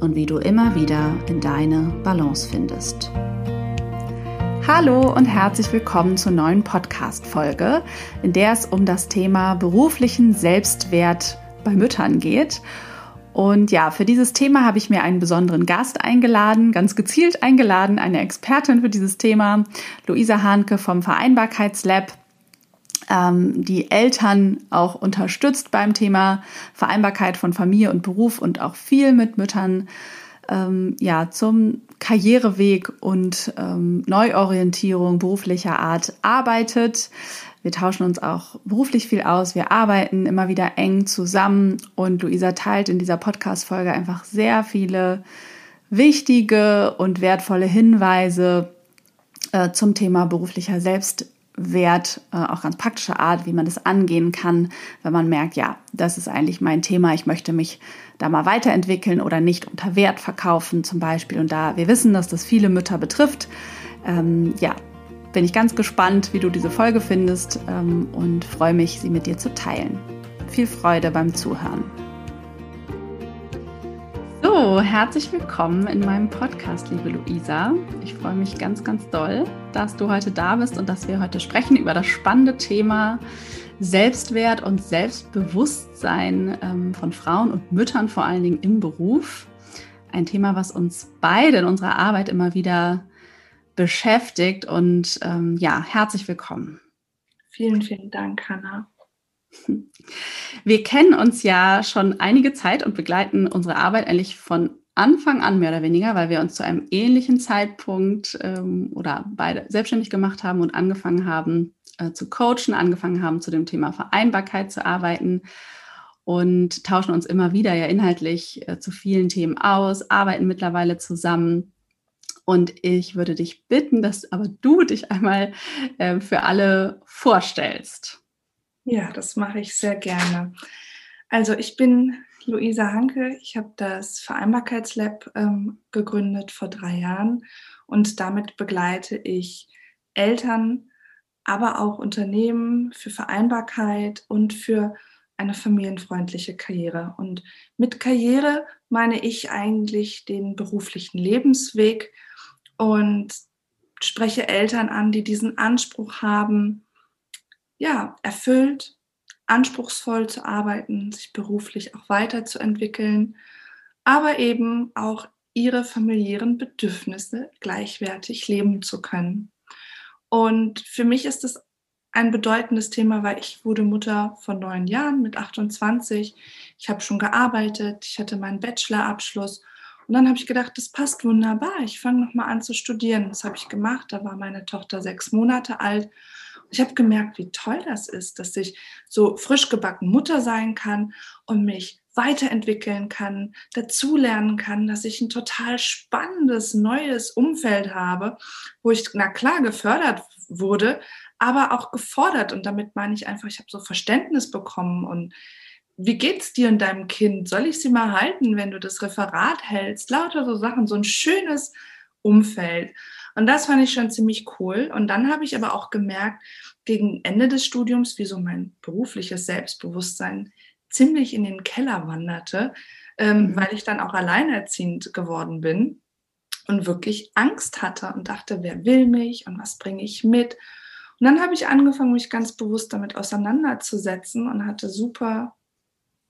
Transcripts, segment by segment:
und wie du immer wieder in deine Balance findest. Hallo und herzlich willkommen zur neuen Podcast-Folge, in der es um das Thema beruflichen Selbstwert bei Müttern geht. Und ja, für dieses Thema habe ich mir einen besonderen Gast eingeladen, ganz gezielt eingeladen, eine Expertin für dieses Thema, Luisa Hahnke vom Vereinbarkeitslab ähm, die Eltern auch unterstützt beim Thema Vereinbarkeit von Familie und Beruf und auch viel mit Müttern ähm, ja zum Karriereweg und ähm, Neuorientierung beruflicher Art arbeitet. Wir tauschen uns auch beruflich viel aus. Wir arbeiten immer wieder eng zusammen und Luisa teilt in dieser Podcast-Folge einfach sehr viele wichtige und wertvolle Hinweise äh, zum Thema beruflicher Selbst Wert, äh, auch ganz praktische Art, wie man das angehen kann, wenn man merkt, ja, das ist eigentlich mein Thema, ich möchte mich da mal weiterentwickeln oder nicht unter Wert verkaufen zum Beispiel. Und da wir wissen, dass das viele Mütter betrifft, ähm, ja, bin ich ganz gespannt, wie du diese Folge findest ähm, und freue mich, sie mit dir zu teilen. Viel Freude beim Zuhören. Herzlich willkommen in meinem Podcast, liebe Luisa. Ich freue mich ganz, ganz doll, dass du heute da bist und dass wir heute sprechen über das spannende Thema Selbstwert und Selbstbewusstsein ähm, von Frauen und Müttern, vor allen Dingen im Beruf. Ein Thema, was uns beide in unserer Arbeit immer wieder beschäftigt. Und ähm, ja, herzlich willkommen. Vielen, vielen Dank, Hannah. Wir kennen uns ja schon einige Zeit und begleiten unsere Arbeit eigentlich von Anfang an mehr oder weniger, weil wir uns zu einem ähnlichen Zeitpunkt ähm, oder beide selbstständig gemacht haben und angefangen haben äh, zu coachen, angefangen haben zu dem Thema Vereinbarkeit zu arbeiten und tauschen uns immer wieder ja inhaltlich äh, zu vielen Themen aus, arbeiten mittlerweile zusammen. Und ich würde dich bitten, dass aber du dich einmal äh, für alle vorstellst. Ja, das mache ich sehr gerne. Also ich bin Luisa Hanke. Ich habe das Vereinbarkeitslab ähm, gegründet vor drei Jahren und damit begleite ich Eltern, aber auch Unternehmen für Vereinbarkeit und für eine familienfreundliche Karriere. Und mit Karriere meine ich eigentlich den beruflichen Lebensweg und spreche Eltern an, die diesen Anspruch haben, ja, erfüllt, anspruchsvoll zu arbeiten, sich beruflich auch weiterzuentwickeln, aber eben auch ihre familiären Bedürfnisse gleichwertig leben zu können. Und für mich ist es ein bedeutendes Thema, weil ich wurde Mutter von neun Jahren mit 28. Ich habe schon gearbeitet, ich hatte meinen Bachelorabschluss und dann habe ich gedacht, das passt wunderbar. Ich fange noch mal an zu studieren. Das habe ich gemacht. Da war meine Tochter sechs Monate alt ich habe gemerkt, wie toll das ist, dass ich so frisch gebacken Mutter sein kann und mich weiterentwickeln kann, dazulernen kann, dass ich ein total spannendes, neues Umfeld habe, wo ich, na klar, gefördert wurde, aber auch gefordert. Und damit meine ich einfach, ich habe so Verständnis bekommen und wie geht's dir und deinem Kind? Soll ich sie mal halten, wenn du das Referat hältst? Lauter so Sachen, so ein schönes Umfeld. Und das fand ich schon ziemlich cool. Und dann habe ich aber auch gemerkt, gegen Ende des Studiums, wie so mein berufliches Selbstbewusstsein ziemlich in den Keller wanderte, ähm, mhm. weil ich dann auch alleinerziehend geworden bin und wirklich Angst hatte und dachte, wer will mich und was bringe ich mit? Und dann habe ich angefangen, mich ganz bewusst damit auseinanderzusetzen und hatte super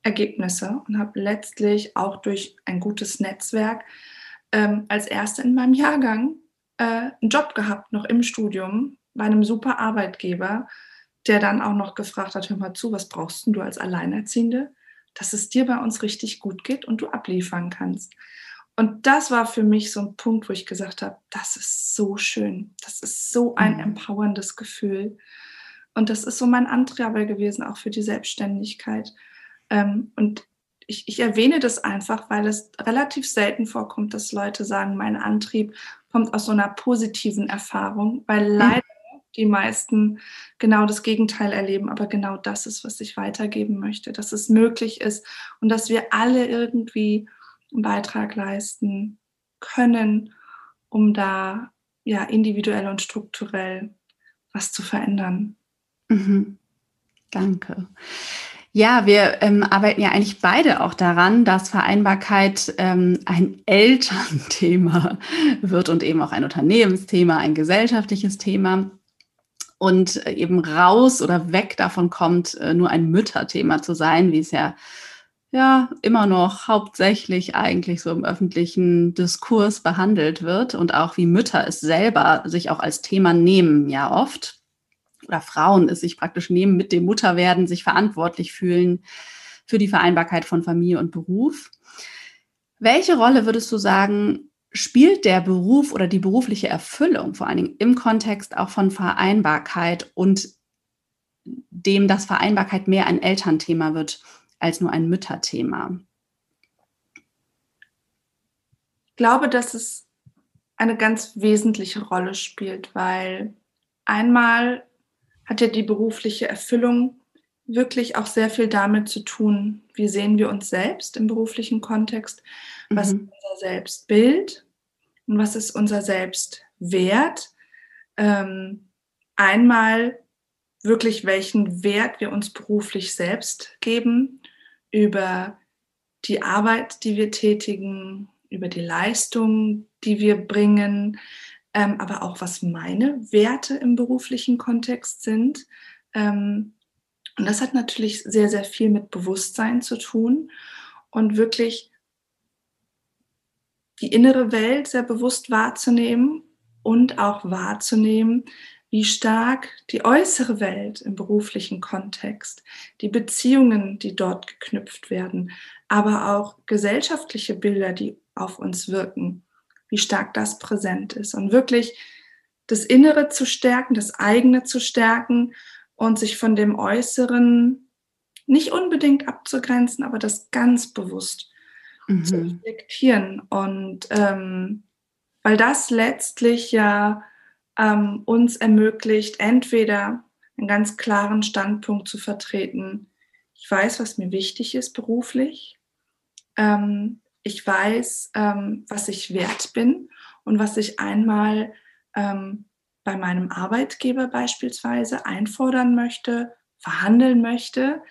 Ergebnisse und habe letztlich auch durch ein gutes Netzwerk ähm, als Erste in meinem Jahrgang äh, einen Job gehabt, noch im Studium, bei einem super Arbeitgeber, der dann auch noch gefragt hat, hör mal zu, was brauchst du als Alleinerziehende, dass es dir bei uns richtig gut geht und du abliefern kannst. Und das war für mich so ein Punkt, wo ich gesagt habe, das ist so schön, das ist so ein mhm. empowerndes Gefühl. Und das ist so mein Antreiber gewesen, auch für die Selbstständigkeit. Ähm, und ich, ich, erwähne das einfach, weil es relativ selten vorkommt, dass Leute sagen, mein Antrieb kommt aus so einer positiven Erfahrung, weil mhm. leider die meisten genau das Gegenteil erleben, aber genau das ist, was ich weitergeben möchte, dass es möglich ist und dass wir alle irgendwie einen Beitrag leisten können, um da ja individuell und strukturell was zu verändern. Mhm. Danke. Ja, wir ähm, arbeiten ja eigentlich beide auch daran, dass Vereinbarkeit ähm, ein Elternthema wird und eben auch ein Unternehmensthema, ein gesellschaftliches Thema. Und eben raus oder weg davon kommt, äh, nur ein Mütterthema zu sein, wie es ja ja immer noch hauptsächlich eigentlich so im öffentlichen Diskurs behandelt wird. Und auch wie Mütter es selber sich auch als Thema nehmen, ja oft oder Frauen es sich praktisch nehmen mit dem Mutterwerden, sich verantwortlich fühlen für die Vereinbarkeit von Familie und Beruf. Welche Rolle würdest du sagen, spielt der Beruf oder die berufliche Erfüllung vor allen Dingen im Kontext auch von Vereinbarkeit und dem, dass Vereinbarkeit mehr ein Elternthema wird als nur ein Mütterthema? Ich glaube, dass es eine ganz wesentliche Rolle spielt, weil einmal hat ja die berufliche Erfüllung wirklich auch sehr viel damit zu tun, wie sehen wir uns selbst im beruflichen Kontext, was mhm. ist unser Selbstbild und was ist unser Selbstwert. Ähm, einmal wirklich, welchen Wert wir uns beruflich selbst geben, über die Arbeit, die wir tätigen, über die Leistung, die wir bringen, ähm, aber auch was meine Werte im beruflichen Kontext sind. Ähm, und das hat natürlich sehr, sehr viel mit Bewusstsein zu tun und wirklich die innere Welt sehr bewusst wahrzunehmen und auch wahrzunehmen, wie stark die äußere Welt im beruflichen Kontext, die Beziehungen, die dort geknüpft werden, aber auch gesellschaftliche Bilder, die auf uns wirken, wie stark das präsent ist. Und wirklich das Innere zu stärken, das eigene zu stärken und sich von dem Äußeren nicht unbedingt abzugrenzen, aber das ganz bewusst mhm. zu reflektieren. Und ähm, weil das letztlich ja ähm, uns ermöglicht, entweder einen ganz klaren Standpunkt zu vertreten. Ich weiß, was mir wichtig ist beruflich. Ähm, ich weiß, ähm, was ich wert bin und was ich einmal ähm, bei meinem Arbeitgeber beispielsweise einfordern möchte, verhandeln möchte.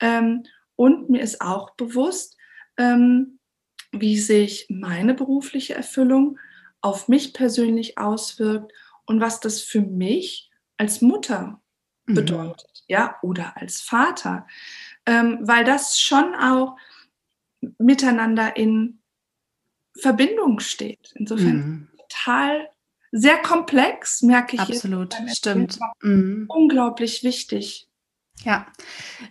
Ähm, und mir ist auch bewusst, ähm, wie sich meine berufliche Erfüllung auf mich persönlich auswirkt und was das für mich als Mutter mhm. bedeutet, mhm. ja, oder als Vater, ähm, weil das schon auch miteinander in Verbindung steht. Insofern mhm. total sehr komplex, merke ich. Absolut, stimmt. Mhm. Unglaublich wichtig. Ja,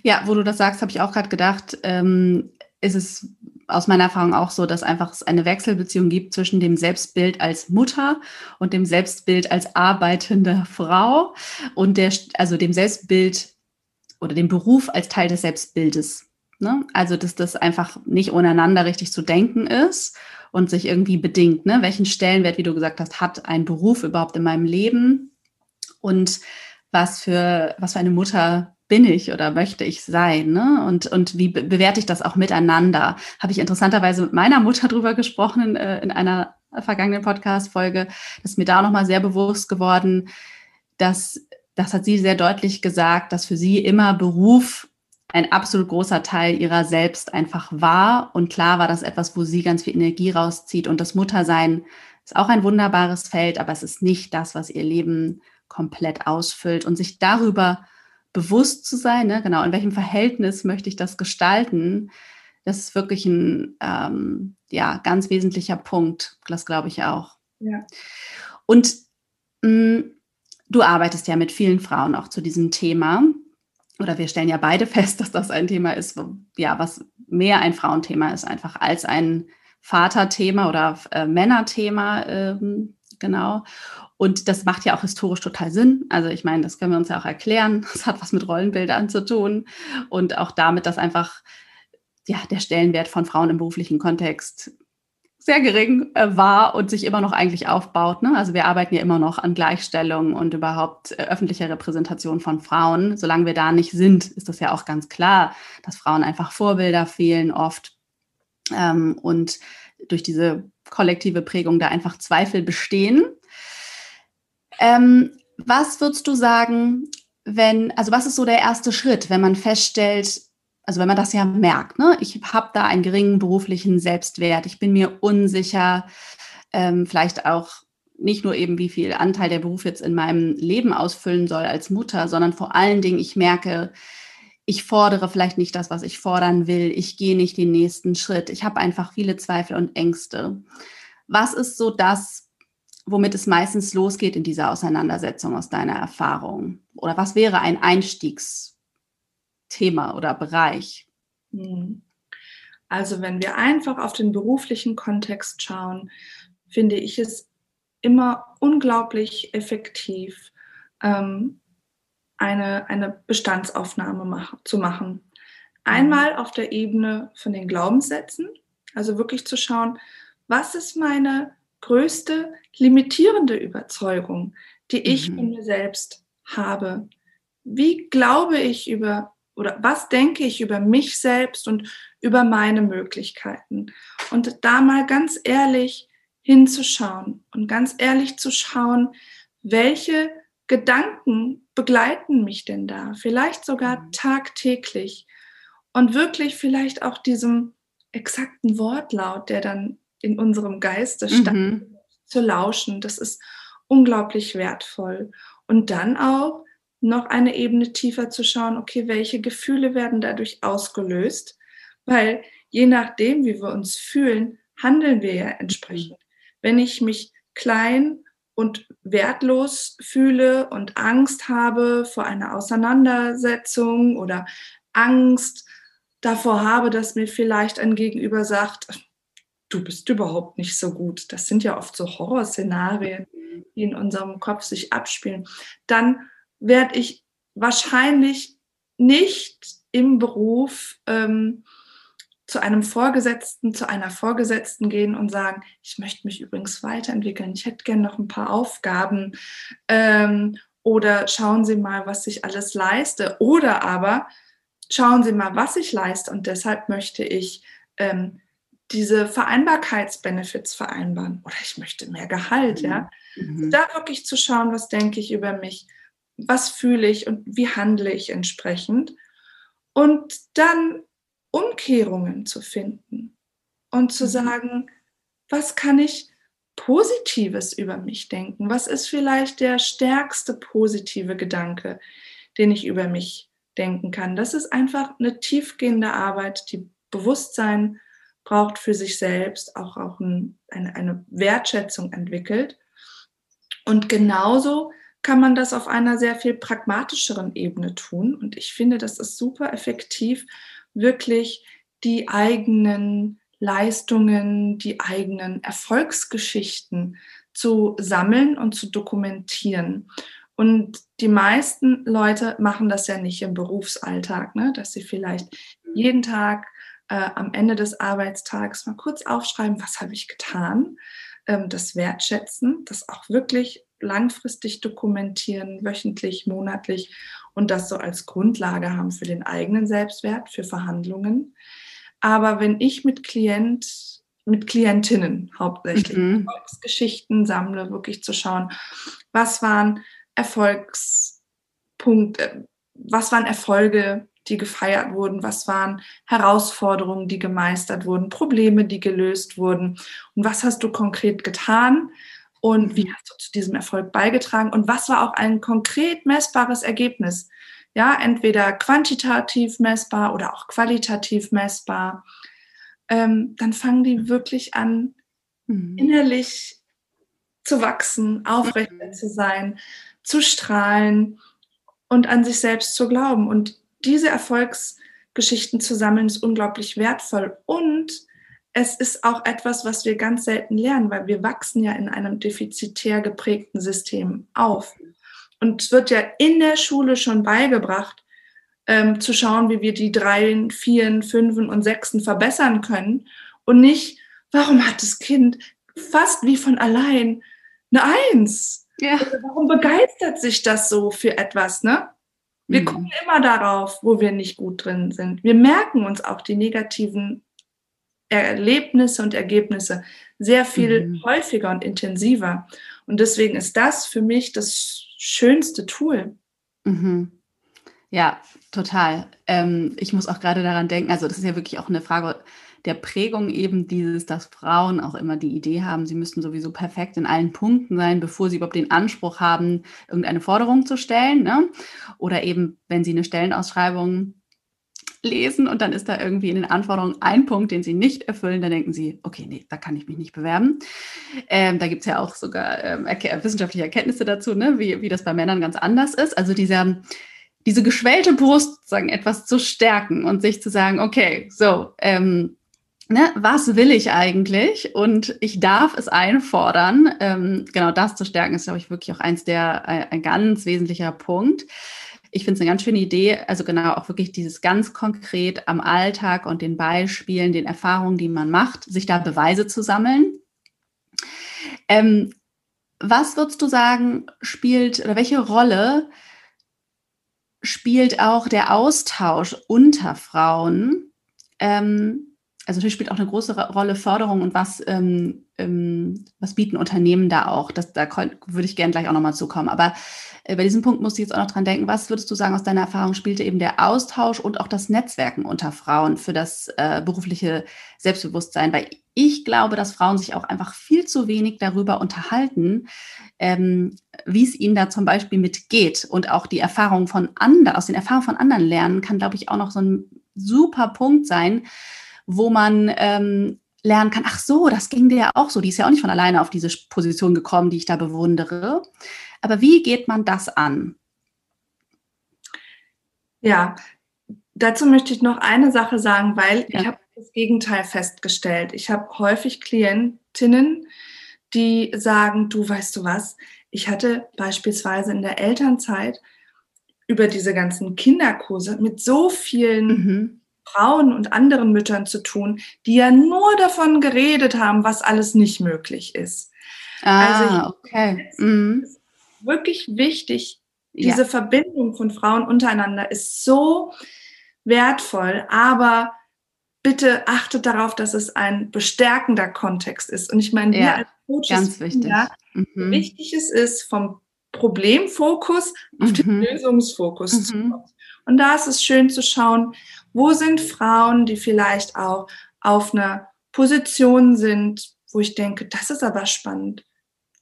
ja, wo du das sagst, habe ich auch gerade gedacht, ähm, ist es aus meiner Erfahrung auch so, dass einfach es eine Wechselbeziehung gibt zwischen dem Selbstbild als Mutter und dem Selbstbild als arbeitende Frau und der, also dem Selbstbild oder dem Beruf als Teil des Selbstbildes. Ne? Also, dass das einfach nicht untereinander richtig zu denken ist und sich irgendwie bedingt. Ne? Welchen Stellenwert, wie du gesagt hast, hat ein Beruf überhaupt in meinem Leben? Und was für, was für eine Mutter bin ich oder möchte ich sein? Ne? Und, und wie be bewerte ich das auch miteinander? Habe ich interessanterweise mit meiner Mutter drüber gesprochen in, äh, in einer vergangenen Podcast-Folge. Das ist mir da nochmal sehr bewusst geworden, dass das hat sie sehr deutlich gesagt, dass für sie immer Beruf ein absolut großer Teil ihrer selbst einfach war. Und klar war das etwas, wo sie ganz viel Energie rauszieht. Und das Muttersein ist auch ein wunderbares Feld, aber es ist nicht das, was ihr Leben komplett ausfüllt. Und sich darüber bewusst zu sein, ne, genau, in welchem Verhältnis möchte ich das gestalten, Das ist wirklich ein ähm, ja, ganz wesentlicher Punkt. Das glaube ich auch. Ja. Und mh, mm, du arbeitest ja mit vielen Frauen auch zu diesem Thema. Oder wir stellen ja beide fest, dass das ein Thema ist, wo, ja, was mehr ein Frauenthema ist, einfach als ein Vaterthema oder äh, Männerthema. Ähm, genau. Und das macht ja auch historisch total Sinn. Also ich meine, das können wir uns ja auch erklären. Das hat was mit Rollenbildern zu tun und auch damit, dass einfach ja, der Stellenwert von Frauen im beruflichen Kontext sehr gering äh, war und sich immer noch eigentlich aufbaut. Ne? Also wir arbeiten ja immer noch an Gleichstellung und überhaupt äh, öffentlicher Repräsentation von Frauen. Solange wir da nicht sind, ist das ja auch ganz klar, dass Frauen einfach Vorbilder fehlen oft ähm, und durch diese kollektive Prägung da einfach Zweifel bestehen. Ähm, was würdest du sagen, wenn, also was ist so der erste Schritt, wenn man feststellt, also wenn man das ja merkt, ne? ich habe da einen geringen beruflichen Selbstwert, ich bin mir unsicher, ähm, vielleicht auch nicht nur eben, wie viel Anteil der Beruf jetzt in meinem Leben ausfüllen soll als Mutter, sondern vor allen Dingen, ich merke, ich fordere vielleicht nicht das, was ich fordern will, ich gehe nicht den nächsten Schritt, ich habe einfach viele Zweifel und Ängste. Was ist so das, womit es meistens losgeht in dieser Auseinandersetzung aus deiner Erfahrung? Oder was wäre ein Einstiegs Thema oder Bereich? Hm. Also wenn wir einfach auf den beruflichen Kontext schauen, finde ich es immer unglaublich effektiv, ähm, eine, eine Bestandsaufnahme mach, zu machen. Einmal auf der Ebene von den Glaubenssätzen, also wirklich zu schauen, was ist meine größte limitierende Überzeugung, die ich mhm. von mir selbst habe? Wie glaube ich über oder was denke ich über mich selbst und über meine Möglichkeiten. Und da mal ganz ehrlich hinzuschauen und ganz ehrlich zu schauen, welche Gedanken begleiten mich denn da? Vielleicht sogar mhm. tagtäglich. Und wirklich vielleicht auch diesem exakten Wortlaut, der dann in unserem Geiste mhm. stand, zu lauschen. Das ist unglaublich wertvoll. Und dann auch noch eine Ebene tiefer zu schauen, okay, welche Gefühle werden dadurch ausgelöst? Weil je nachdem, wie wir uns fühlen, handeln wir ja entsprechend. Wenn ich mich klein und wertlos fühle und Angst habe vor einer Auseinandersetzung oder Angst davor habe, dass mir vielleicht ein Gegenüber sagt, du bist überhaupt nicht so gut. Das sind ja oft so Horrorszenarien, die in unserem Kopf sich abspielen. Dann werde ich wahrscheinlich nicht im Beruf ähm, zu einem Vorgesetzten, zu einer Vorgesetzten gehen und sagen, ich möchte mich übrigens weiterentwickeln, ich hätte gerne noch ein paar Aufgaben ähm, oder schauen Sie mal, was ich alles leiste oder aber schauen Sie mal, was ich leiste und deshalb möchte ich ähm, diese Vereinbarkeitsbenefits vereinbaren oder ich möchte mehr Gehalt, mhm. ja. Mhm. Da wirklich zu schauen, was denke ich über mich, was fühle ich und wie handle ich entsprechend. Und dann Umkehrungen zu finden und zu mhm. sagen, was kann ich Positives über mich denken? Was ist vielleicht der stärkste positive Gedanke, den ich über mich denken kann? Das ist einfach eine tiefgehende Arbeit, die Bewusstsein braucht für sich selbst, auch, auch ein, eine, eine Wertschätzung entwickelt. Und genauso kann man das auf einer sehr viel pragmatischeren Ebene tun. Und ich finde, das ist super effektiv, wirklich die eigenen Leistungen, die eigenen Erfolgsgeschichten zu sammeln und zu dokumentieren. Und die meisten Leute machen das ja nicht im Berufsalltag, ne? dass sie vielleicht jeden Tag äh, am Ende des Arbeitstags mal kurz aufschreiben, was habe ich getan, ähm, das wertschätzen, das auch wirklich langfristig dokumentieren, wöchentlich, monatlich und das so als Grundlage haben für den eigenen Selbstwert, für Verhandlungen. Aber wenn ich mit Klient, mit Klientinnen hauptsächlich mhm. Erfolgsgeschichten sammle, wirklich zu schauen, was waren Erfolgspunkte, was waren Erfolge, die gefeiert wurden, was waren Herausforderungen, die gemeistert wurden, Probleme, die gelöst wurden und was hast du konkret getan, und wie hast du zu diesem Erfolg beigetragen und was war auch ein konkret messbares Ergebnis? Ja, entweder quantitativ messbar oder auch qualitativ messbar. ähm, dann fangen die wirklich an, mhm. innerlich zu wachsen, aufrechter mhm. zu sein, zu strahlen und an sich selbst zu glauben. Und diese Erfolgsgeschichten zu sammeln, ist unglaublich wertvoll. Und es ist auch etwas, was wir ganz selten lernen, weil wir wachsen ja in einem defizitär geprägten System auf. Und es wird ja in der Schule schon beigebracht, ähm, zu schauen, wie wir die Dreien, Vieren, Fünfen und Sechsten verbessern können und nicht, warum hat das Kind fast wie von allein eine Eins? Ja. Also warum begeistert sich das so für etwas, ne? Wir mhm. gucken immer darauf, wo wir nicht gut drin sind. Wir merken uns auch die negativen Erlebnisse und Ergebnisse sehr viel mhm. häufiger und intensiver. Und deswegen ist das für mich das schönste Tool. Mhm. Ja, total. Ähm, ich muss auch gerade daran denken, also das ist ja wirklich auch eine Frage der Prägung eben dieses, dass Frauen auch immer die Idee haben, sie müssten sowieso perfekt in allen Punkten sein, bevor sie überhaupt den Anspruch haben, irgendeine Forderung zu stellen. Ne? Oder eben, wenn sie eine Stellenausschreibung lesen und dann ist da irgendwie in den Anforderungen ein Punkt, den sie nicht erfüllen, dann denken sie, okay, nee, da kann ich mich nicht bewerben. Ähm, da gibt es ja auch sogar ähm, wissenschaftliche Erkenntnisse dazu, ne? wie, wie das bei Männern ganz anders ist. Also dieser diese geschwellte Brust sagen etwas zu stärken und sich zu sagen, okay, so, ähm, ne, was will ich eigentlich? Und ich darf es einfordern. Ähm, genau das zu stärken ist, glaube ich, wirklich auch eins der, ein, ein ganz wesentlicher Punkt. Ich finde es eine ganz schöne Idee, also genau auch wirklich dieses ganz konkret am Alltag und den Beispielen, den Erfahrungen, die man macht, sich da Beweise zu sammeln. Ähm, was würdest du sagen, spielt oder welche Rolle spielt auch der Austausch unter Frauen? Ähm, also natürlich spielt auch eine große Rolle Förderung und was, ähm, ähm, was bieten Unternehmen da auch. Das, da würde ich gerne gleich auch nochmal zukommen. Aber bei diesem Punkt musste ich jetzt auch noch dran denken, was würdest du sagen aus deiner Erfahrung spielte eben der Austausch und auch das Netzwerken unter Frauen für das äh, berufliche Selbstbewusstsein? Weil ich glaube, dass Frauen sich auch einfach viel zu wenig darüber unterhalten, ähm, wie es ihnen da zum Beispiel mitgeht und auch die Erfahrung von anderen, aus den Erfahrungen von anderen lernen, kann, glaube ich, auch noch so ein super Punkt sein, wo man ähm, lernen kann, ach so, das ging dir ja auch so. Die ist ja auch nicht von alleine auf diese Position gekommen, die ich da bewundere. Aber wie geht man das an? Ja, dazu möchte ich noch eine Sache sagen, weil ja. ich habe das Gegenteil festgestellt. Ich habe häufig Klientinnen, die sagen, du weißt du was, ich hatte beispielsweise in der Elternzeit über diese ganzen Kinderkurse mit so vielen mhm. Frauen und anderen Müttern zu tun, die ja nur davon geredet haben, was alles nicht möglich ist. Ah, also okay. Mhm. Wirklich wichtig. Diese ja. Verbindung von Frauen untereinander ist so wertvoll, aber bitte achtet darauf, dass es ein bestärkender Kontext ist. Und ich meine, wir ja, als Coaches, ganz wichtig. Ja, mhm. wichtig es ist, vom Problemfokus auf mhm. den Lösungsfokus mhm. zu kommen. Und da ist es schön zu schauen, wo sind Frauen, die vielleicht auch auf einer Position sind, wo ich denke, das ist aber spannend.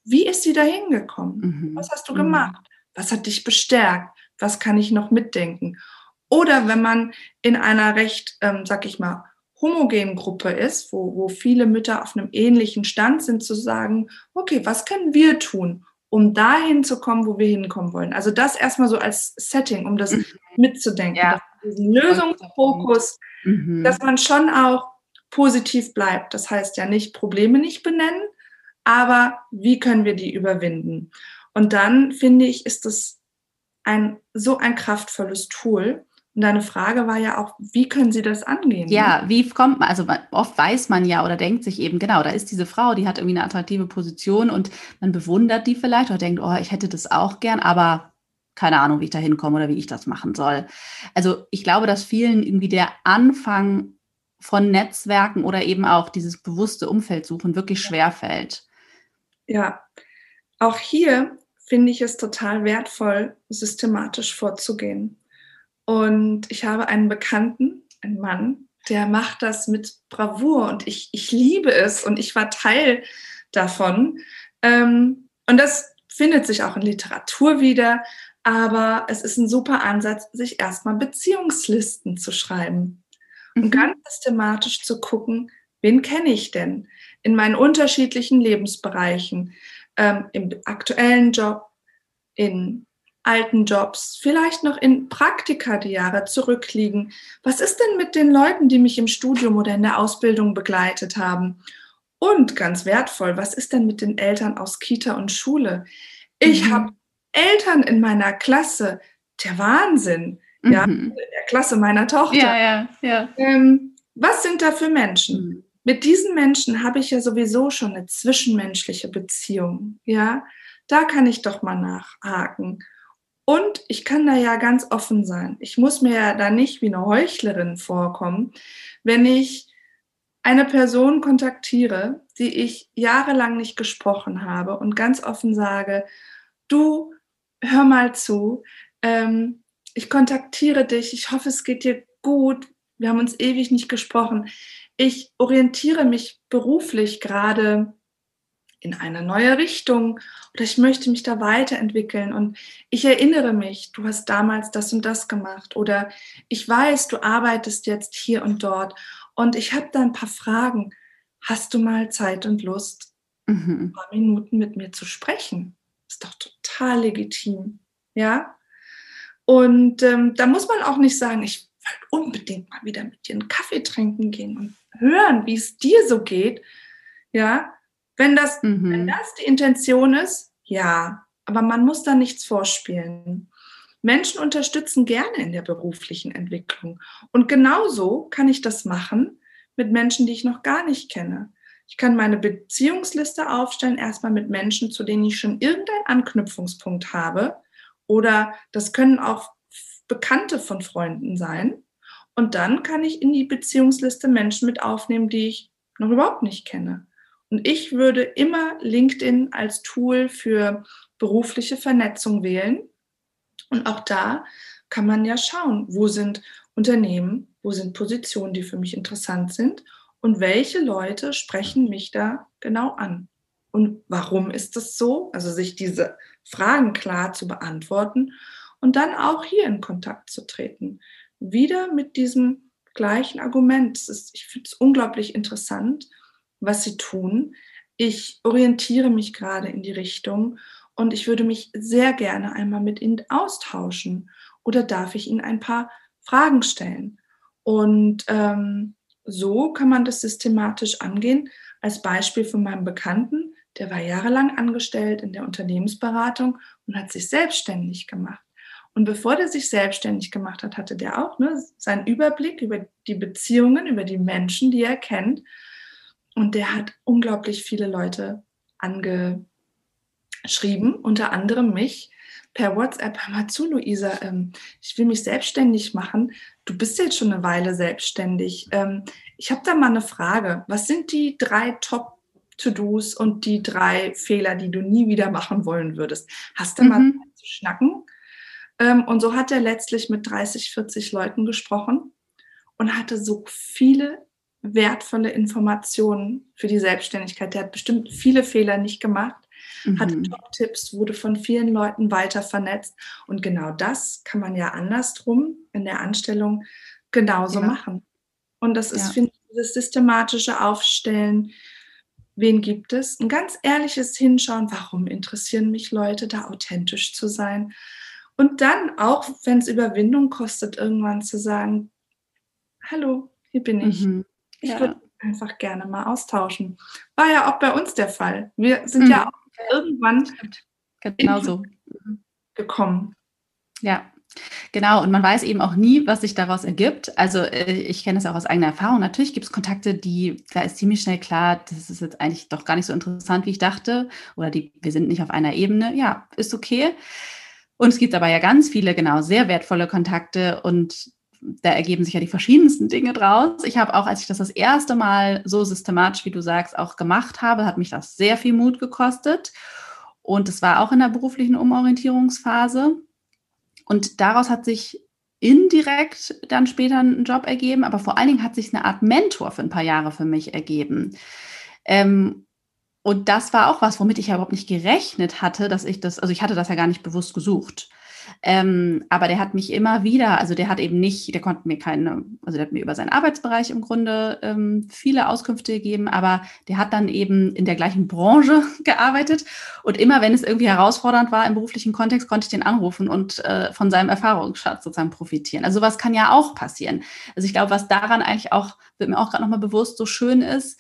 Wie ist sie da hingekommen? Mhm. Was hast du mhm. gemacht? Was hat dich bestärkt? Was kann ich noch mitdenken? Oder wenn man in einer recht, ähm, sag ich mal, homogenen Gruppe ist, wo, wo viele Mütter auf einem ähnlichen Stand sind, zu sagen, okay, was können wir tun, um dahin zu kommen, wo wir hinkommen wollen? Also das erstmal so als Setting, um das mhm. mitzudenken. Ja diesen Lösungsfokus, mhm. dass man schon auch positiv bleibt. Das heißt ja nicht Probleme nicht benennen, aber wie können wir die überwinden? Und dann finde ich, ist das ein so ein kraftvolles Tool. Und deine Frage war ja auch, wie können Sie das angehen? Ja, wie kommt man, also oft weiß man ja oder denkt sich eben, genau, da ist diese Frau, die hat irgendwie eine attraktive Position und man bewundert die vielleicht oder denkt, oh, ich hätte das auch gern, aber keine Ahnung, wie ich da hinkomme oder wie ich das machen soll. Also ich glaube, dass vielen irgendwie der Anfang von Netzwerken oder eben auch dieses bewusste Umfeld suchen wirklich schwer fällt. Ja, auch hier finde ich es total wertvoll, systematisch vorzugehen. Und ich habe einen Bekannten, einen Mann, der macht das mit Bravour und ich, ich liebe es und ich war Teil davon. Ähm, und das findet sich auch in Literatur wieder, aber es ist ein super Ansatz, sich erstmal Beziehungslisten zu schreiben mhm. und ganz systematisch zu gucken, wen kenne ich denn in meinen unterschiedlichen Lebensbereichen, ähm, im aktuellen Job, in alten Jobs, vielleicht noch in Praktika, die Jahre zurückliegen. Was ist denn mit den Leuten, die mich im Studium oder in der Ausbildung begleitet haben? Und ganz wertvoll, was ist denn mit den Eltern aus Kita und Schule? Ich mhm. habe Eltern in meiner Klasse, der Wahnsinn, mhm. ja, in der Klasse meiner Tochter. Ja, ja, ja. Ähm, was sind da für Menschen? Mhm. Mit diesen Menschen habe ich ja sowieso schon eine zwischenmenschliche Beziehung, ja. Da kann ich doch mal nachhaken. Und ich kann da ja ganz offen sein. Ich muss mir ja da nicht wie eine Heuchlerin vorkommen, wenn ich eine Person kontaktiere, die ich jahrelang nicht gesprochen habe und ganz offen sage, du, hör mal zu, ähm, ich kontaktiere dich, ich hoffe, es geht dir gut, wir haben uns ewig nicht gesprochen. Ich orientiere mich beruflich gerade in eine neue Richtung oder ich möchte mich da weiterentwickeln und ich erinnere mich, du hast damals das und das gemacht oder ich weiß, du arbeitest jetzt hier und dort und ich habe da ein paar Fragen. Hast du mal Zeit und Lust, mhm. ein paar Minuten mit mir zu sprechen? Ist doch total legitim, ja? Und ähm, da muss man auch nicht sagen, ich will unbedingt mal wieder mit dir einen Kaffee trinken gehen und hören, wie es dir so geht, ja? Wenn das, mhm. wenn das die Intention ist, ja, aber man muss da nichts vorspielen. Menschen unterstützen gerne in der beruflichen Entwicklung. Und genauso kann ich das machen mit Menschen, die ich noch gar nicht kenne. Ich kann meine Beziehungsliste aufstellen, erstmal mit Menschen, zu denen ich schon irgendeinen Anknüpfungspunkt habe. Oder das können auch Bekannte von Freunden sein. Und dann kann ich in die Beziehungsliste Menschen mit aufnehmen, die ich noch überhaupt nicht kenne. Und ich würde immer LinkedIn als Tool für berufliche Vernetzung wählen. Und auch da kann man ja schauen, wo sind Unternehmen, wo sind Positionen, die für mich interessant sind und welche Leute sprechen mich da genau an. Und warum ist das so? Also sich diese Fragen klar zu beantworten und dann auch hier in Kontakt zu treten. Wieder mit diesem gleichen Argument. Ist, ich finde es unglaublich interessant was sie tun. Ich orientiere mich gerade in die Richtung und ich würde mich sehr gerne einmal mit Ihnen austauschen oder darf ich Ihnen ein paar Fragen stellen? Und ähm, so kann man das systematisch angehen. Als Beispiel von meinem Bekannten, der war jahrelang angestellt in der Unternehmensberatung und hat sich selbstständig gemacht. Und bevor der sich selbstständig gemacht hat, hatte der auch ne, seinen Überblick über die Beziehungen, über die Menschen, die er kennt und der hat unglaublich viele Leute angeschrieben, unter anderem mich per WhatsApp. Hör mal zu, Luisa, ähm, ich will mich selbstständig machen. Du bist jetzt schon eine Weile selbstständig. Ähm, ich habe da mal eine Frage. Was sind die drei Top To-Dos und die drei Fehler, die du nie wieder machen wollen würdest? Hast du mhm. mal zu schnacken? Ähm, und so hat er letztlich mit 30, 40 Leuten gesprochen und hatte so viele wertvolle Informationen für die Selbstständigkeit. Der hat bestimmt viele Fehler nicht gemacht, mhm. hatte Top-Tipps, wurde von vielen Leuten weiter vernetzt. Und genau das kann man ja andersrum in der Anstellung genauso ja. machen. Und das ist, ja. finde ich, dieses systematische Aufstellen. Wen gibt es? Ein ganz ehrliches Hinschauen, warum interessieren mich Leute, da authentisch zu sein? Und dann auch, wenn es Überwindung kostet, irgendwann zu sagen, hallo, hier bin ich. Mhm. Ich ja. würde einfach gerne mal austauschen. War ja auch bei uns der Fall. Wir sind mhm. ja auch irgendwann genau so gekommen. Ja, Genau, und man weiß eben auch nie, was sich daraus ergibt. Also äh, ich kenne es auch aus eigener Erfahrung. Natürlich gibt es Kontakte, die, da ist ziemlich schnell klar, das ist jetzt eigentlich doch gar nicht so interessant, wie ich dachte. Oder die, wir sind nicht auf einer Ebene. Ja, ist okay. Und es gibt aber ja ganz viele, genau, sehr wertvolle Kontakte und da ergeben sich ja die verschiedensten Dinge draus. Ich habe auch, als ich das das erste Mal so systematisch, wie du sagst, auch gemacht habe, hat mich das sehr viel Mut gekostet. Und es war auch in der beruflichen Umorientierungsphase. Und daraus hat sich indirekt dann später ein Job ergeben, aber vor allen Dingen hat sich eine Art Mentor für ein paar Jahre für mich ergeben. Ähm, und das war auch was, womit ich ja überhaupt nicht gerechnet hatte, dass ich das, also ich hatte das ja gar nicht bewusst gesucht. Ähm, aber der hat mich immer wieder, also der hat eben nicht, der konnte mir keine, also der hat mir über seinen Arbeitsbereich im Grunde ähm, viele Auskünfte gegeben, aber der hat dann eben in der gleichen Branche gearbeitet. Und immer wenn es irgendwie herausfordernd war im beruflichen Kontext, konnte ich den anrufen und äh, von seinem Erfahrungsschatz sozusagen profitieren. Also was kann ja auch passieren. Also ich glaube, was daran eigentlich auch, wird mir auch gerade nochmal bewusst, so schön ist,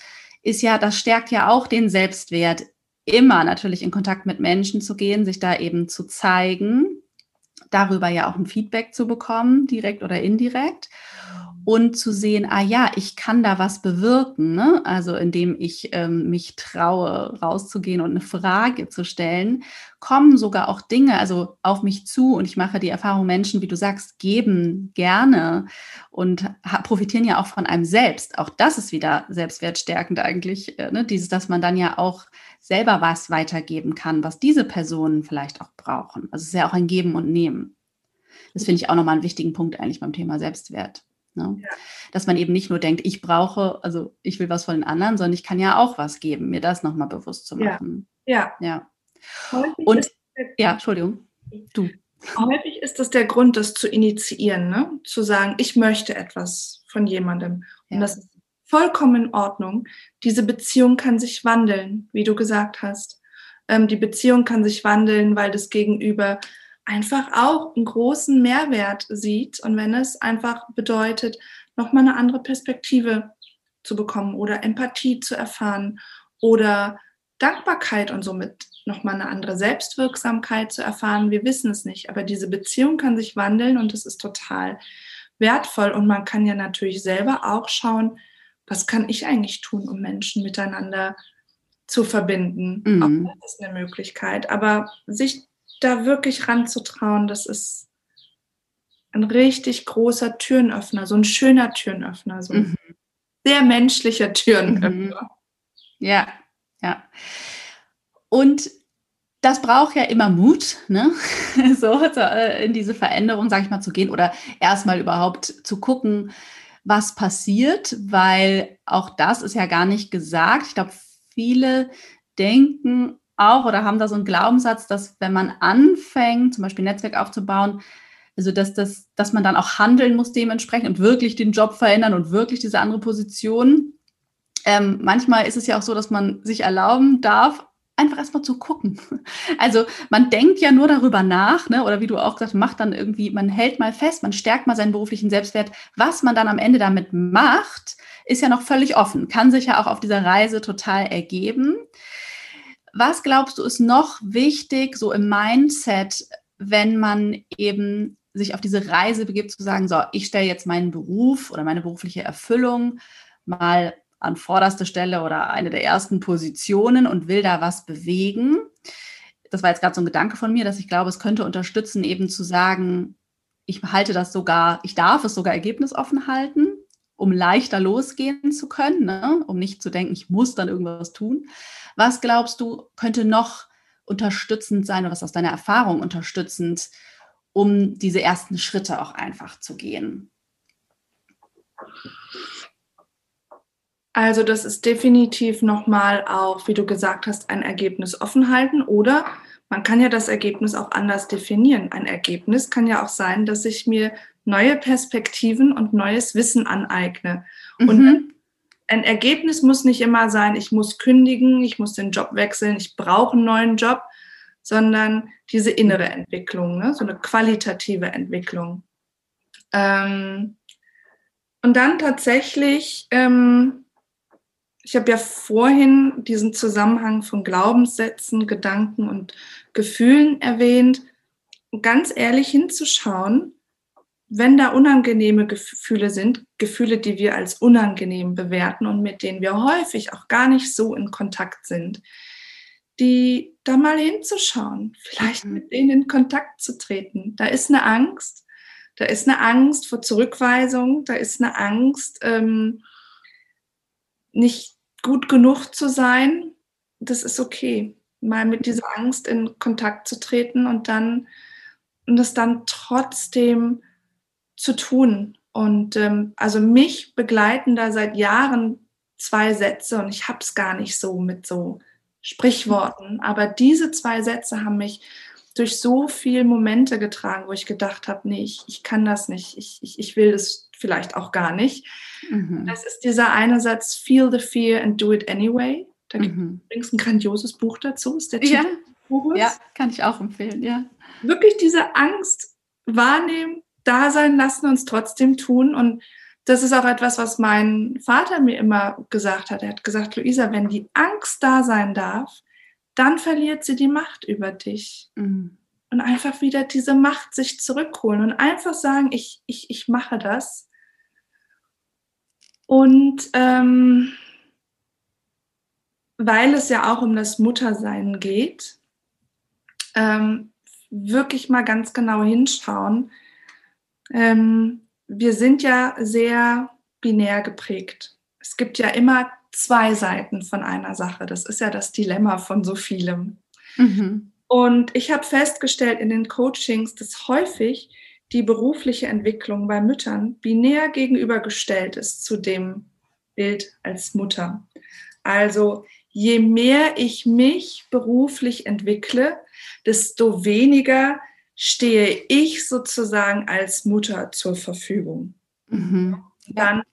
ist ja, das stärkt ja auch den Selbstwert immer natürlich in Kontakt mit Menschen zu gehen, sich da eben zu zeigen, darüber ja auch ein Feedback zu bekommen, direkt oder indirekt und zu sehen, ah ja, ich kann da was bewirken, ne? also indem ich ähm, mich traue, rauszugehen und eine Frage zu stellen, kommen sogar auch Dinge, also auf mich zu und ich mache die Erfahrung, Menschen, wie du sagst, geben gerne und profitieren ja auch von einem selbst. Auch das ist wieder selbstwertstärkend eigentlich, äh, ne? dieses, dass man dann ja auch selber was weitergeben kann, was diese Personen vielleicht auch brauchen. Also es ist ja auch ein Geben und Nehmen. Das finde ich auch nochmal einen wichtigen Punkt eigentlich beim Thema Selbstwert. Ne? Ja. Dass man eben nicht nur denkt, ich brauche, also ich will was von den anderen, sondern ich kann ja auch was geben, mir das nochmal bewusst zu machen. Ja. Ja. ja. Und ja, Entschuldigung. Du. Häufig ist das der Grund, das zu initiieren, ne? zu sagen, ich möchte etwas von jemandem. Und ja. das ist vollkommen in Ordnung. Diese Beziehung kann sich wandeln, wie du gesagt hast. Ähm, die Beziehung kann sich wandeln, weil das Gegenüber einfach auch einen großen Mehrwert sieht und wenn es einfach bedeutet, nochmal eine andere Perspektive zu bekommen oder Empathie zu erfahren oder Dankbarkeit und somit nochmal eine andere Selbstwirksamkeit zu erfahren. Wir wissen es nicht, aber diese Beziehung kann sich wandeln und es ist total wertvoll. Und man kann ja natürlich selber auch schauen, was kann ich eigentlich tun, um Menschen miteinander zu verbinden. Mhm. Auch das ist eine Möglichkeit. Aber sich da wirklich ranzutrauen, das ist ein richtig großer Türenöffner, so ein schöner Türenöffner, so ein mhm. sehr menschlicher Türenöffner. Mhm. Ja, ja. Und das braucht ja immer Mut, ne? so, äh, in diese Veränderung, sage ich mal, zu gehen oder erstmal überhaupt zu gucken, was passiert, weil auch das ist ja gar nicht gesagt. Ich glaube, viele denken, auch oder haben da so einen Glaubenssatz, dass wenn man anfängt, zum Beispiel ein Netzwerk aufzubauen, also dass, das, dass man dann auch handeln muss dementsprechend und wirklich den Job verändern und wirklich diese andere Position. Ähm, manchmal ist es ja auch so, dass man sich erlauben darf, einfach erstmal zu gucken. Also man denkt ja nur darüber nach, ne? oder wie du auch gesagt hast, macht dann irgendwie, man hält mal fest, man stärkt mal seinen beruflichen Selbstwert. Was man dann am Ende damit macht, ist ja noch völlig offen, kann sich ja auch auf dieser Reise total ergeben. Was glaubst du ist noch wichtig, so im Mindset, wenn man eben sich auf diese Reise begibt, zu sagen, so, ich stelle jetzt meinen Beruf oder meine berufliche Erfüllung mal an vorderste Stelle oder eine der ersten Positionen und will da was bewegen. Das war jetzt gerade so ein Gedanke von mir, dass ich glaube, es könnte unterstützen, eben zu sagen, ich halte das sogar, ich darf es sogar ergebnisoffen halten, um leichter losgehen zu können, ne? um nicht zu denken, ich muss dann irgendwas tun. Was glaubst du, könnte noch unterstützend sein oder was aus deiner Erfahrung unterstützend, um diese ersten Schritte auch einfach zu gehen? Also das ist definitiv nochmal auch, wie du gesagt hast, ein Ergebnis offen halten oder man kann ja das Ergebnis auch anders definieren. Ein Ergebnis kann ja auch sein, dass ich mir neue Perspektiven und neues Wissen aneigne. Mhm. Und ein Ergebnis muss nicht immer sein, ich muss kündigen, ich muss den Job wechseln, ich brauche einen neuen Job, sondern diese innere Entwicklung, ne? so eine qualitative Entwicklung. Ähm, und dann tatsächlich, ähm, ich habe ja vorhin diesen Zusammenhang von Glaubenssätzen, Gedanken und Gefühlen erwähnt, ganz ehrlich hinzuschauen, wenn da unangenehme Gefühle sind, Gefühle, die wir als unangenehm bewerten und mit denen wir häufig auch gar nicht so in Kontakt sind, die da mal hinzuschauen, vielleicht mhm. mit denen in Kontakt zu treten. Da ist eine Angst, da ist eine Angst vor Zurückweisung, da ist eine Angst, ähm, nicht gut genug zu sein. Das ist okay, mal mit dieser Angst in Kontakt zu treten und dann und das dann trotzdem zu tun. Und ähm, also mich begleiten da seit Jahren zwei Sätze und ich habe es gar nicht so mit so Sprichworten, aber diese zwei Sätze haben mich durch so viele Momente getragen, wo ich gedacht habe, nee, ich, ich kann das nicht, ich, ich, ich will das vielleicht auch gar nicht. Mhm. Das ist dieser eine Satz, feel the fear and do it anyway. Da gibt es mhm. übrigens ein grandioses Buch dazu, ist der Titel. Ja. ja, kann ich auch empfehlen, ja. Wirklich diese Angst wahrnehmen, da sein lassen, uns trotzdem tun. Und das ist auch etwas, was mein Vater mir immer gesagt hat. Er hat gesagt, Luisa, wenn die Angst da sein darf, dann verliert sie die Macht über dich. Mhm. Und einfach wieder diese Macht sich zurückholen und einfach sagen, ich, ich, ich mache das. Und ähm, weil es ja auch um das Muttersein geht, ähm, wirklich mal ganz genau hinschauen. Ähm, wir sind ja sehr binär geprägt. Es gibt ja immer zwei Seiten von einer Sache. Das ist ja das Dilemma von so vielem. Mhm. Und ich habe festgestellt in den Coachings, dass häufig die berufliche Entwicklung bei Müttern binär gegenübergestellt ist zu dem Bild als Mutter. Also je mehr ich mich beruflich entwickle, desto weniger stehe ich sozusagen als Mutter zur Verfügung. Mhm. Dann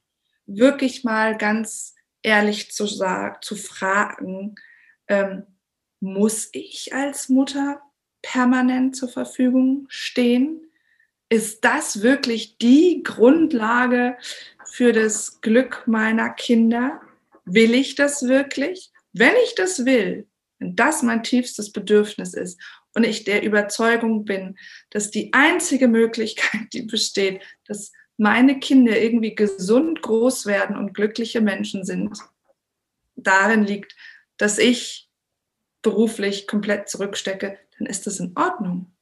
wirklich mal ganz ehrlich zu sagen, zu fragen, ähm, muss ich als Mutter permanent zur Verfügung stehen? Ist das wirklich die Grundlage für das Glück meiner Kinder? Will ich das wirklich? Wenn ich das will, wenn das mein tiefstes Bedürfnis ist und ich der Überzeugung bin, dass die einzige Möglichkeit, die besteht, dass meine Kinder irgendwie gesund groß werden und glückliche Menschen sind, darin liegt, dass ich beruflich komplett zurückstecke, dann ist das in Ordnung.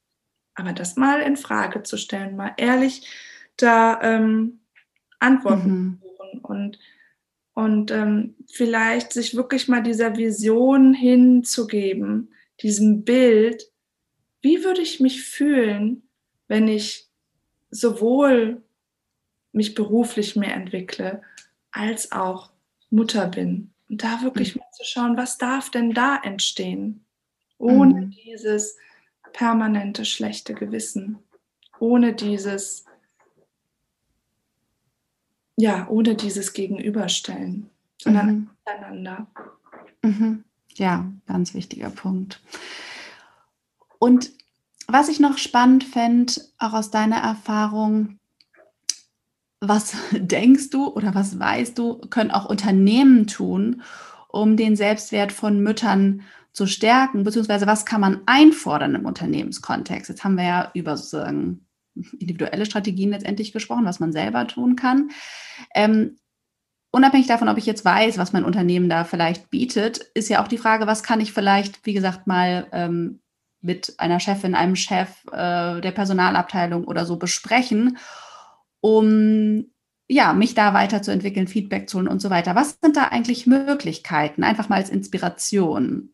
Aber das mal in Frage zu stellen, mal ehrlich da ähm, Antworten mhm. zu suchen und, und ähm, vielleicht sich wirklich mal dieser Vision hinzugeben, diesem Bild, wie würde ich mich fühlen, wenn ich sowohl mich beruflich mehr entwickle, als auch Mutter bin. Und da wirklich mhm. mal zu schauen, was darf denn da entstehen, ohne mhm. dieses permanente schlechte Gewissen, ohne dieses, ja, ohne dieses Gegenüberstellen, sondern mhm. miteinander. Mhm. Ja, ganz wichtiger Punkt. Und was ich noch spannend fände, auch aus deiner Erfahrung, was denkst du oder was weißt du, können auch Unternehmen tun, um den Selbstwert von Müttern zu stärken, beziehungsweise was kann man einfordern im Unternehmenskontext? Jetzt haben wir ja über sozusagen individuelle Strategien letztendlich gesprochen, was man selber tun kann. Ähm, unabhängig davon, ob ich jetzt weiß, was mein Unternehmen da vielleicht bietet, ist ja auch die Frage, was kann ich vielleicht, wie gesagt, mal ähm, mit einer Chefin, einem Chef äh, der Personalabteilung oder so besprechen, um ja, mich da weiterzuentwickeln, Feedback zu holen und so weiter. Was sind da eigentlich Möglichkeiten? Einfach mal als Inspiration.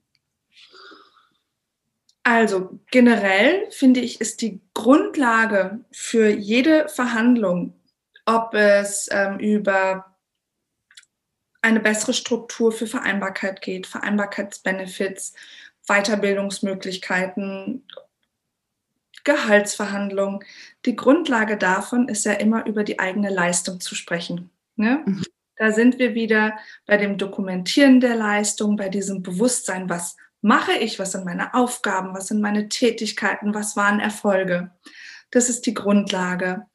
Also generell finde ich, ist die Grundlage für jede Verhandlung, ob es ähm, über eine bessere Struktur für Vereinbarkeit geht, Vereinbarkeitsbenefits, Weiterbildungsmöglichkeiten, Gehaltsverhandlungen. Die Grundlage davon ist ja immer über die eigene Leistung zu sprechen. Ne? Mhm. Da sind wir wieder bei dem Dokumentieren der Leistung, bei diesem Bewusstsein, was mache ich, was sind meine Aufgaben, was sind meine Tätigkeiten, was waren Erfolge. Das ist die Grundlage.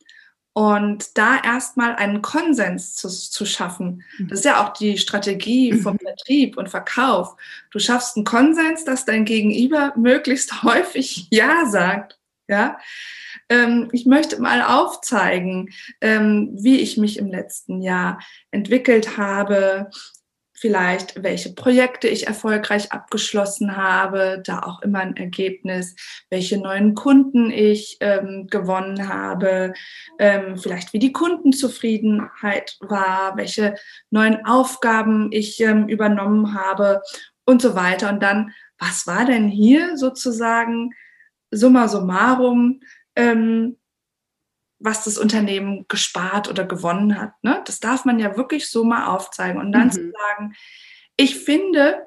Und da erstmal einen Konsens zu, zu schaffen, mhm. das ist ja auch die Strategie vom Vertrieb und Verkauf. Du schaffst einen Konsens, dass dein Gegenüber möglichst häufig Ja sagt. Ja, ähm, ich möchte mal aufzeigen, ähm, wie ich mich im letzten Jahr entwickelt habe, vielleicht welche Projekte ich erfolgreich abgeschlossen habe, da auch immer ein Ergebnis, welche neuen Kunden ich ähm, gewonnen habe, ähm, vielleicht wie die Kundenzufriedenheit war, welche neuen Aufgaben ich ähm, übernommen habe und so weiter. Und dann, was war denn hier sozusagen summa summarum ähm, was das Unternehmen gespart oder gewonnen hat. Ne? Das darf man ja wirklich so mal aufzeigen und dann mhm. zu sagen, ich finde,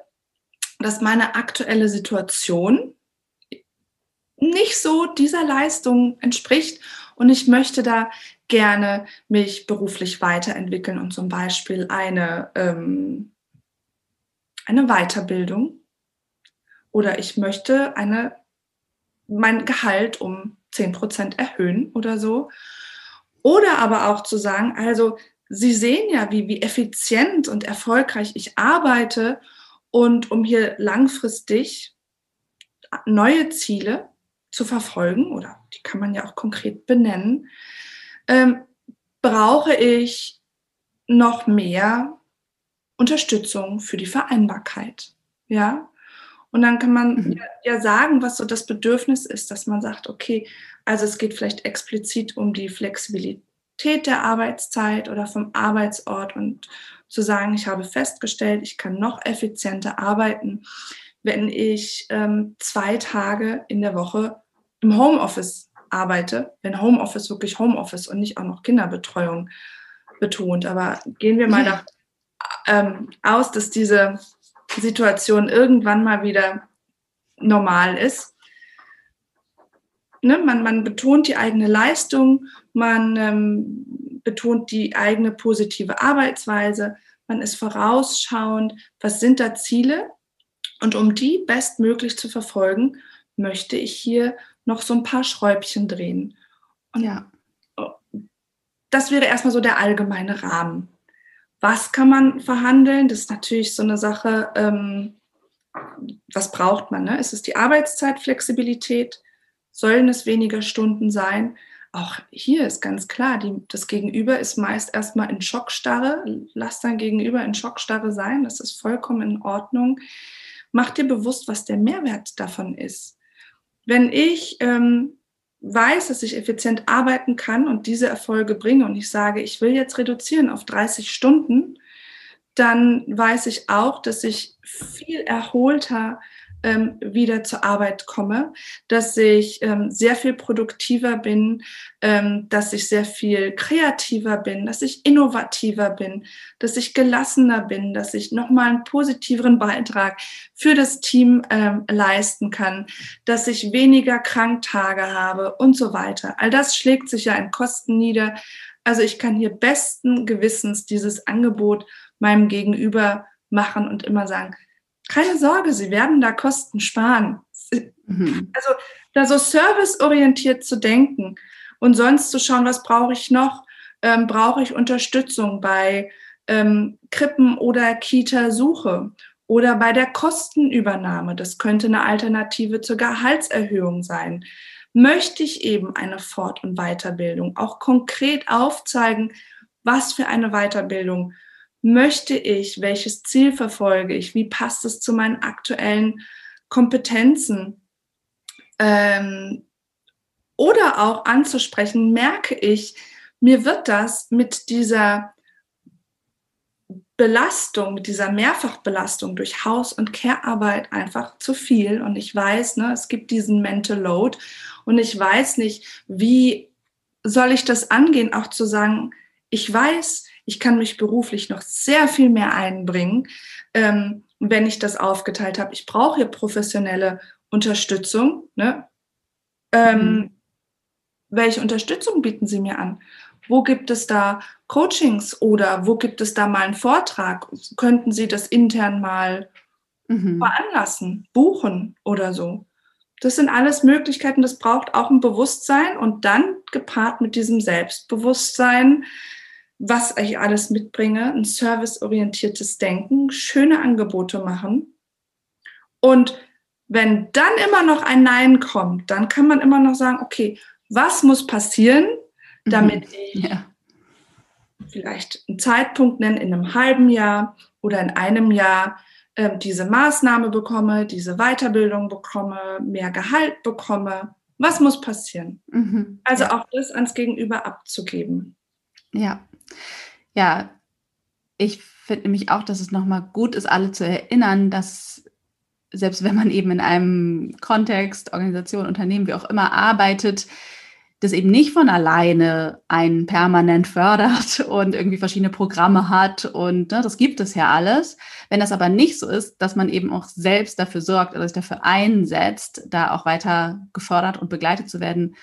dass meine aktuelle Situation nicht so dieser Leistung entspricht und ich möchte da gerne mich beruflich weiterentwickeln und zum Beispiel eine, ähm, eine Weiterbildung oder ich möchte eine, mein Gehalt um 10% erhöhen oder so. Oder aber auch zu sagen, also Sie sehen ja, wie, wie effizient und erfolgreich ich arbeite und um hier langfristig neue Ziele zu verfolgen, oder die kann man ja auch konkret benennen, ähm, brauche ich noch mehr Unterstützung für die Vereinbarkeit. Ja, und dann kann man mhm. ja, sagen, was so das Bedürfnis ist, dass man sagt, okay, also es geht vielleicht explizit um die Flexibilität der Arbeitszeit oder vom Arbeitsort und zu sagen, ich habe festgestellt, ich kann noch effizienter arbeiten, wenn ich ähm, zwei Tage in der Woche im Homeoffice arbeite, wenn Homeoffice wirklich Homeoffice und nicht auch noch Kinderbetreuung betont. Aber gehen wir mal ja. ähm, aus, dass diese Situation irgendwann mal wieder normal ist. Ne, man, man betont die eigene Leistung, man ähm, betont die eigene positive Arbeitsweise, man ist vorausschauend, was sind da Ziele und um die bestmöglich zu verfolgen, möchte ich hier noch so ein paar Schräubchen drehen. Und ja. das wäre erstmal so der allgemeine Rahmen. Was kann man verhandeln? Das ist natürlich so eine Sache, ähm, was braucht man? Ne? Ist es die Arbeitszeitflexibilität? Sollen es weniger Stunden sein? Auch hier ist ganz klar, die, das Gegenüber ist meist erstmal in Schockstarre. Lass dein Gegenüber in Schockstarre sein, das ist vollkommen in Ordnung. Mach dir bewusst, was der Mehrwert davon ist. Wenn ich ähm, weiß, dass ich effizient arbeiten kann und diese Erfolge bringe und ich sage, ich will jetzt reduzieren auf 30 Stunden, dann weiß ich auch, dass ich viel erholter ähm, wieder zur Arbeit komme, dass ich ähm, sehr viel produktiver bin, ähm, dass ich sehr viel kreativer bin, dass ich innovativer bin, dass ich gelassener bin, dass ich nochmal einen positiveren Beitrag für das Team ähm, leisten kann, dass ich weniger Kranktage habe und so weiter. All das schlägt sich ja in Kosten nieder. Also ich kann hier besten Gewissens dieses Angebot meinem Gegenüber machen und immer sagen, keine Sorge, Sie werden da Kosten sparen. Mhm. Also da so serviceorientiert zu denken und sonst zu schauen, was brauche ich noch? Ähm, brauche ich Unterstützung bei ähm, Krippen- oder Kita-Suche oder bei der Kostenübernahme? Das könnte eine Alternative zur Gehaltserhöhung sein. Möchte ich eben eine Fort- und Weiterbildung auch konkret aufzeigen, was für eine Weiterbildung möchte ich, welches Ziel verfolge ich, wie passt es zu meinen aktuellen Kompetenzen. Ähm, oder auch anzusprechen, merke ich, mir wird das mit dieser Belastung, mit dieser Mehrfachbelastung durch Haus- und Care-Arbeit einfach zu viel. Und ich weiß, ne, es gibt diesen Mental Load und ich weiß nicht, wie soll ich das angehen, auch zu sagen, ich weiß, ich kann mich beruflich noch sehr viel mehr einbringen, ähm, wenn ich das aufgeteilt habe. Ich brauche hier professionelle Unterstützung. Ne? Ähm, mhm. Welche Unterstützung bieten Sie mir an? Wo gibt es da Coachings oder wo gibt es da mal einen Vortrag? Könnten Sie das intern mal mhm. veranlassen, buchen oder so? Das sind alles Möglichkeiten, das braucht auch ein Bewusstsein und dann gepaart mit diesem Selbstbewusstsein, was ich alles mitbringe, ein serviceorientiertes Denken, schöne Angebote machen. Und wenn dann immer noch ein Nein kommt, dann kann man immer noch sagen, okay, was muss passieren, mhm. damit ich ja. vielleicht einen Zeitpunkt nenne in einem halben Jahr oder in einem Jahr äh, diese Maßnahme bekomme, diese Weiterbildung bekomme, mehr Gehalt bekomme. Was muss passieren? Mhm. Also ja. auch das ans Gegenüber abzugeben. Ja, ja, ich finde nämlich auch, dass es nochmal gut ist, alle zu erinnern, dass selbst wenn man eben in einem Kontext, Organisation, Unternehmen, wie auch immer arbeitet, das eben nicht von alleine einen permanent fördert und irgendwie verschiedene Programme hat und ne, das gibt es ja alles. Wenn das aber nicht so ist, dass man eben auch selbst dafür sorgt oder sich dafür einsetzt, da auch weiter gefördert und begleitet zu werden,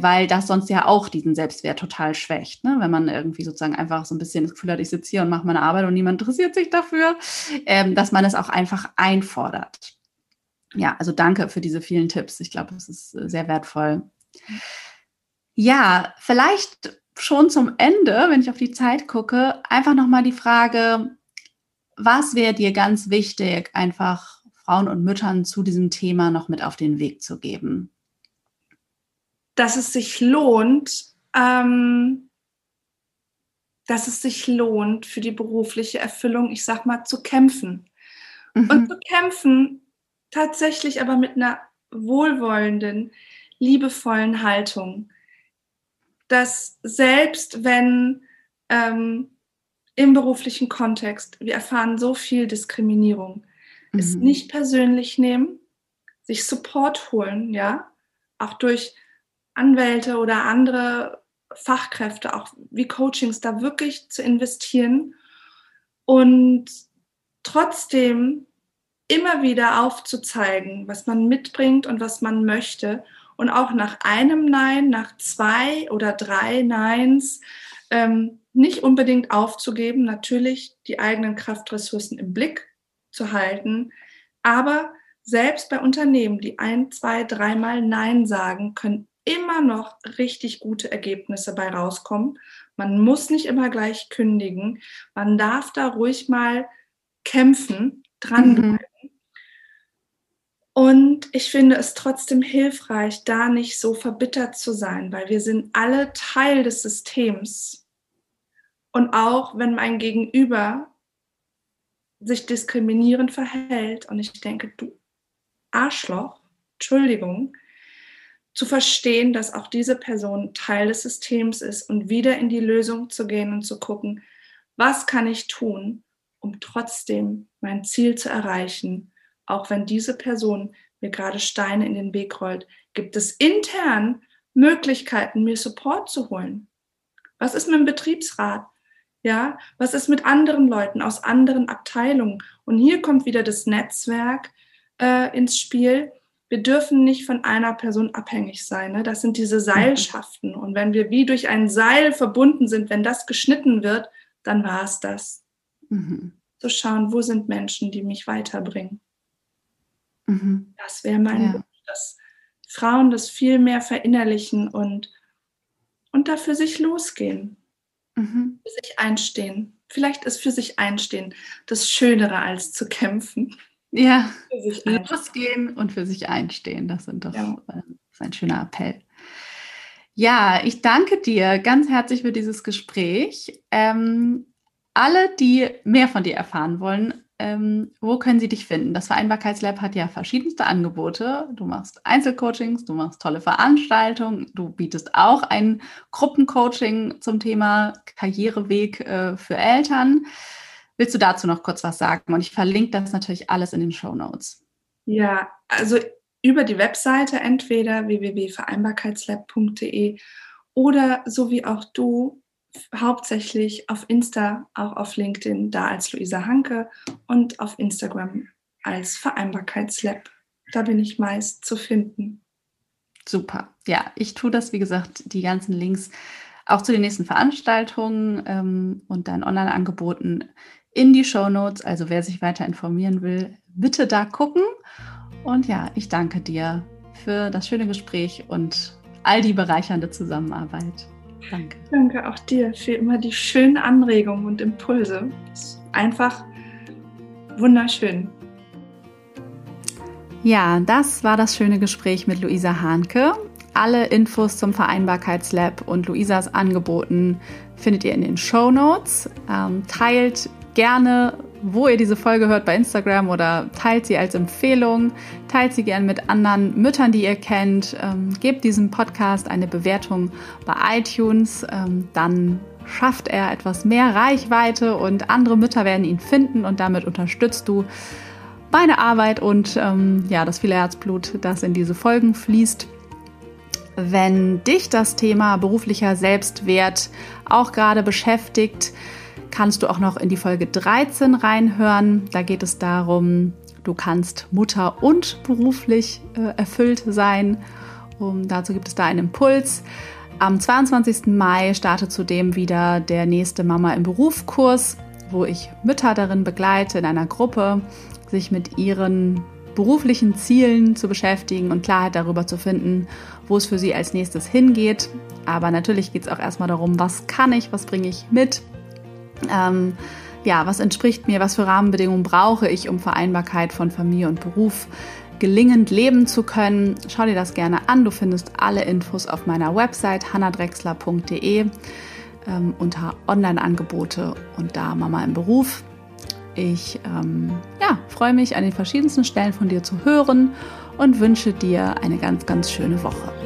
weil das sonst ja auch diesen Selbstwert total schwächt. Ne? Wenn man irgendwie sozusagen einfach so ein bisschen das Gefühl hat, ich sitze hier und mache meine Arbeit und niemand interessiert sich dafür, ähm, dass man es auch einfach einfordert. Ja, also danke für diese vielen Tipps. Ich glaube, es ist äh, sehr wertvoll. Ja, vielleicht schon zum Ende, wenn ich auf die Zeit gucke, einfach nochmal die Frage, was wäre dir ganz wichtig, einfach Frauen und Müttern zu diesem Thema noch mit auf den Weg zu geben? Dass es sich lohnt, ähm, dass es sich lohnt, für die berufliche Erfüllung, ich sag mal, zu kämpfen. Mhm. Und zu kämpfen tatsächlich aber mit einer wohlwollenden, liebevollen Haltung dass selbst wenn ähm, im beruflichen Kontext, wir erfahren so viel Diskriminierung, mhm. es nicht persönlich nehmen, sich Support holen, ja, auch durch Anwälte oder andere Fachkräfte, auch wie Coachings, da wirklich zu investieren und trotzdem immer wieder aufzuzeigen, was man mitbringt und was man möchte. Und auch nach einem Nein, nach zwei oder drei Neins ähm, nicht unbedingt aufzugeben, natürlich die eigenen Kraftressourcen im Blick zu halten, aber selbst bei Unternehmen, die ein, zwei, dreimal Nein sagen, können immer noch richtig gute Ergebnisse bei rauskommen. Man muss nicht immer gleich kündigen. Man darf da ruhig mal kämpfen, dranbleiben. Mhm. Und ich finde es trotzdem hilfreich, da nicht so verbittert zu sein, weil wir sind alle Teil des Systems. Und auch wenn mein Gegenüber sich diskriminierend verhält und ich denke, du Arschloch, Entschuldigung, zu verstehen, dass auch diese Person Teil des Systems ist und wieder in die Lösung zu gehen und zu gucken, was kann ich tun, um trotzdem mein Ziel zu erreichen auch wenn diese Person mir gerade Steine in den Weg rollt, gibt es intern Möglichkeiten, mir Support zu holen. Was ist mit dem Betriebsrat? Ja, was ist mit anderen Leuten aus anderen Abteilungen? Und hier kommt wieder das Netzwerk äh, ins Spiel. Wir dürfen nicht von einer Person abhängig sein. Ne? Das sind diese Seilschaften. Und wenn wir wie durch ein Seil verbunden sind, wenn das geschnitten wird, dann war es das. Mhm. Zu schauen, wo sind Menschen, die mich weiterbringen. Mhm. Das wäre mein ja. Wunsch, dass Frauen das viel mehr verinnerlichen und, und da für sich losgehen, mhm. für sich einstehen. Vielleicht ist für sich einstehen das Schönere als zu kämpfen. Ja, losgehen und für sich einstehen, das, sind doch, ja. das ist ein schöner Appell. Ja, ich danke dir ganz herzlich für dieses Gespräch. Ähm, alle, die mehr von dir erfahren wollen, ähm, wo können sie dich finden? Das Vereinbarkeitslab hat ja verschiedenste Angebote. Du machst Einzelcoachings, du machst tolle Veranstaltungen, du bietest auch ein Gruppencoaching zum Thema Karriereweg äh, für Eltern. Willst du dazu noch kurz was sagen? Und ich verlinke das natürlich alles in den Show Notes. Ja, also über die Webseite entweder www.vereinbarkeitslab.de oder so wie auch du hauptsächlich auf Insta, auch auf LinkedIn, da als Luisa Hanke und auf Instagram als Vereinbarkeitslab. Da bin ich meist zu finden. Super. Ja, ich tue das, wie gesagt, die ganzen Links auch zu den nächsten Veranstaltungen ähm, und deinen Online-Angeboten in die Show Notes. Also wer sich weiter informieren will, bitte da gucken. Und ja, ich danke dir für das schöne Gespräch und all die bereichernde Zusammenarbeit. Danke. Danke auch dir für immer die schönen Anregungen und Impulse. einfach wunderschön. Ja, das war das schöne Gespräch mit Luisa Hahnke. Alle Infos zum Vereinbarkeitslab und Luisas Angeboten findet ihr in den Show Notes. Ähm, teilt gerne wo ihr diese Folge hört bei Instagram oder teilt sie als Empfehlung, teilt sie gerne mit anderen Müttern, die ihr kennt, ähm, gebt diesem Podcast eine Bewertung bei iTunes, ähm, dann schafft er etwas mehr Reichweite und andere Mütter werden ihn finden und damit unterstützt du meine Arbeit und ähm, ja, das viele Herzblut, das in diese Folgen fließt. Wenn dich das Thema beruflicher Selbstwert auch gerade beschäftigt, kannst du auch noch in die Folge 13 reinhören. Da geht es darum, du kannst Mutter und beruflich äh, erfüllt sein. Um, dazu gibt es da einen Impuls. Am 22. Mai startet zudem wieder der nächste Mama im Berufskurs, wo ich Mütter darin begleite in einer Gruppe, sich mit ihren beruflichen Zielen zu beschäftigen und Klarheit darüber zu finden, wo es für sie als nächstes hingeht. Aber natürlich geht es auch erstmal darum, was kann ich, was bringe ich mit, ähm, ja, was entspricht mir, was für Rahmenbedingungen brauche ich, um Vereinbarkeit von Familie und Beruf gelingend leben zu können. Schau dir das gerne an. Du findest alle Infos auf meiner Website hannadrexler.de ähm, unter Online-Angebote und da Mama im Beruf. Ich ähm, ja, freue mich, an den verschiedensten Stellen von dir zu hören und wünsche dir eine ganz, ganz schöne Woche.